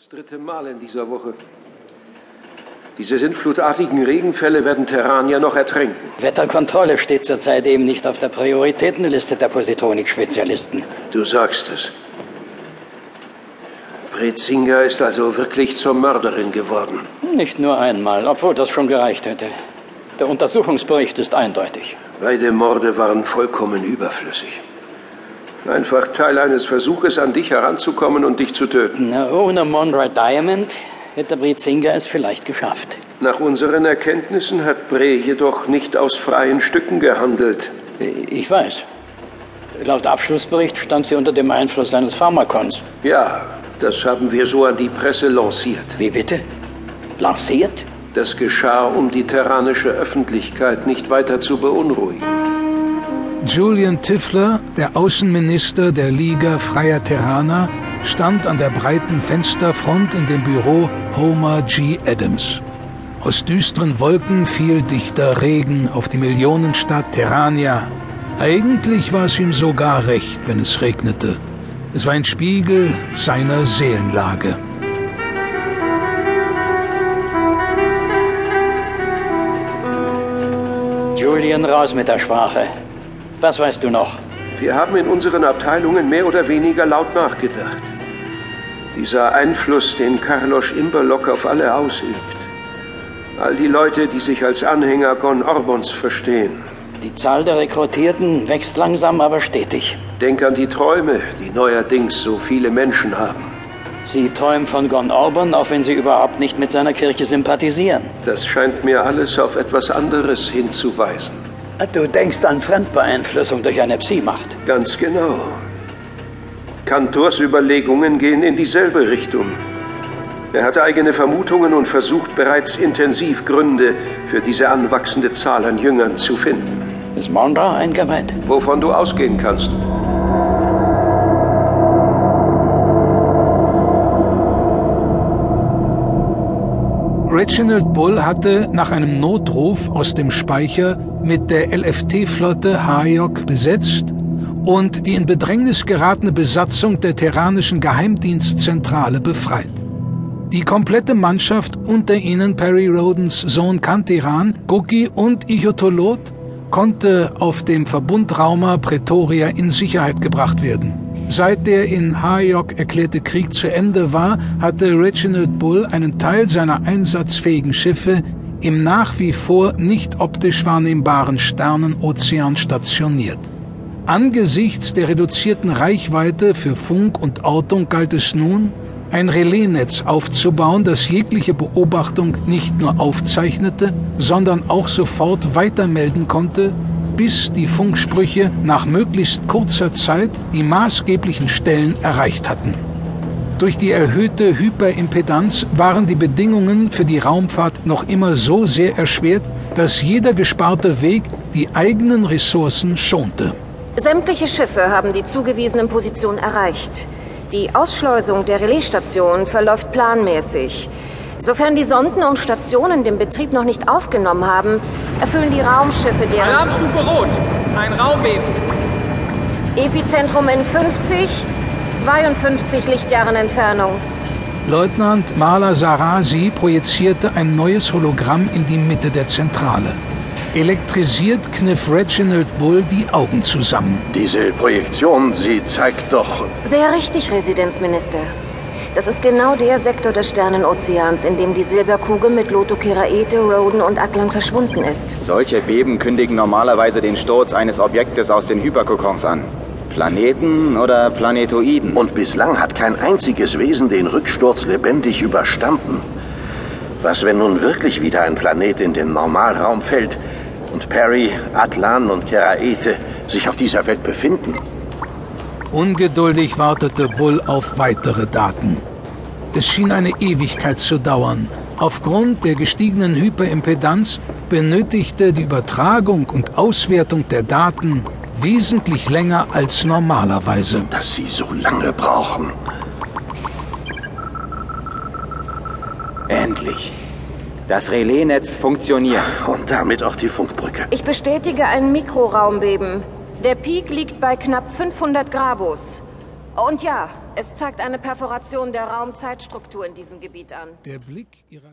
Das dritte Mal in dieser Woche. Diese sintflutartigen Regenfälle werden Terranier noch ertränken. Wetterkontrolle steht zurzeit eben nicht auf der Prioritätenliste der Positronik-Spezialisten. Du sagst es. Brezinger ist also wirklich zur Mörderin geworden. Nicht nur einmal, obwohl das schon gereicht hätte. Der Untersuchungsbericht ist eindeutig. Beide Morde waren vollkommen überflüssig. Einfach Teil eines Versuches, an dich heranzukommen und dich zu töten. Na, ohne Monroe Diamond hätte Brezinger es vielleicht geschafft. Nach unseren Erkenntnissen hat Bre jedoch nicht aus freien Stücken gehandelt. Ich weiß. Laut Abschlussbericht stand sie unter dem Einfluss seines Pharmakons. Ja, das haben wir so an die Presse lanciert. Wie bitte? Lanciert? Das geschah, um die terranische Öffentlichkeit nicht weiter zu beunruhigen. Julian Tiffler, der Außenminister der Liga Freier Terraner, stand an der breiten Fensterfront in dem Büro Homer G. Adams. Aus düsteren Wolken fiel dichter Regen auf die Millionenstadt Terrania. Eigentlich war es ihm sogar recht, wenn es regnete. Es war ein Spiegel seiner Seelenlage. Julian, raus mit der Sprache. Was weißt du noch? Wir haben in unseren Abteilungen mehr oder weniger laut nachgedacht. Dieser Einfluss, den Carlos Imberlock auf alle ausübt. All die Leute, die sich als Anhänger Gon Orbons verstehen. Die Zahl der Rekrutierten wächst langsam, aber stetig. Denk an die Träume, die neuerdings so viele Menschen haben. Sie träumen von Gon Orban, auch wenn sie überhaupt nicht mit seiner Kirche sympathisieren. Das scheint mir alles auf etwas anderes hinzuweisen. Du denkst an Fremdbeeinflussung durch eine Psi-Macht. Ganz genau. Kantors Überlegungen gehen in dieselbe Richtung. Er hat eigene Vermutungen und versucht bereits intensiv Gründe für diese anwachsende Zahl an Jüngern zu finden. Ist Mondra eingeweiht? Wovon du ausgehen kannst. Reginald Bull hatte nach einem Notruf aus dem Speicher mit der LFT-Flotte Hayok besetzt und die in Bedrängnis geratene Besatzung der terranischen Geheimdienstzentrale befreit. Die komplette Mannschaft, unter ihnen Perry Rodens Sohn Kantiran, Guki und Ichotolot, konnte auf dem Verbundraumer Pretoria in Sicherheit gebracht werden. Seit der in Hayok erklärte Krieg zu Ende war, hatte Reginald Bull einen Teil seiner einsatzfähigen Schiffe im nach wie vor nicht optisch wahrnehmbaren Sternenozean stationiert. Angesichts der reduzierten Reichweite für Funk und Ortung galt es nun, ein Relaisnetz aufzubauen, das jegliche Beobachtung nicht nur aufzeichnete, sondern auch sofort weitermelden konnte, bis die Funksprüche nach möglichst kurzer Zeit die maßgeblichen Stellen erreicht hatten. Durch die erhöhte Hyperimpedanz waren die Bedingungen für die Raumfahrt noch immer so sehr erschwert, dass jeder gesparte Weg die eigenen Ressourcen schonte. Sämtliche Schiffe haben die zugewiesenen Positionen erreicht. Die Ausschleusung der Relaisstation verläuft planmäßig. Sofern die Sonden und Stationen den Betrieb noch nicht aufgenommen haben, erfüllen die Raumschiffe deren... Alarmstufe Rot. Ein Raumbeben. Epizentrum in 50, 52 Lichtjahren Entfernung. Leutnant Mala Sarasi projizierte ein neues Hologramm in die Mitte der Zentrale. Elektrisiert kniff Reginald Bull die Augen zusammen. Diese Projektion, sie zeigt doch... Sehr richtig, Residenzminister. Das ist genau der Sektor des Sternenozeans, in dem die Silberkugel mit Loto Keraete, Roden und Atlan verschwunden ist. Solche Beben kündigen normalerweise den Sturz eines Objektes aus den Hyperkokons an. Planeten oder Planetoiden. Und bislang hat kein einziges Wesen den Rücksturz lebendig überstanden. Was, wenn nun wirklich wieder ein Planet in den Normalraum fällt und Perry, Atlan und Keraete sich auf dieser Welt befinden? Ungeduldig wartete Bull auf weitere Daten. Es schien eine Ewigkeit zu dauern. Aufgrund der gestiegenen Hyperimpedanz benötigte die Übertragung und Auswertung der Daten wesentlich länger als normalerweise. Dass sie so lange brauchen. Endlich. Das Relaisnetz funktioniert. Und damit auch die Funkbrücke. Ich bestätige ein Mikroraumbeben. Der Peak liegt bei knapp 500 Gravos. Und ja, Es zeigt eine Perforation der Raumzeitstruktur in diesem Gebiet an. Der Blick ihrer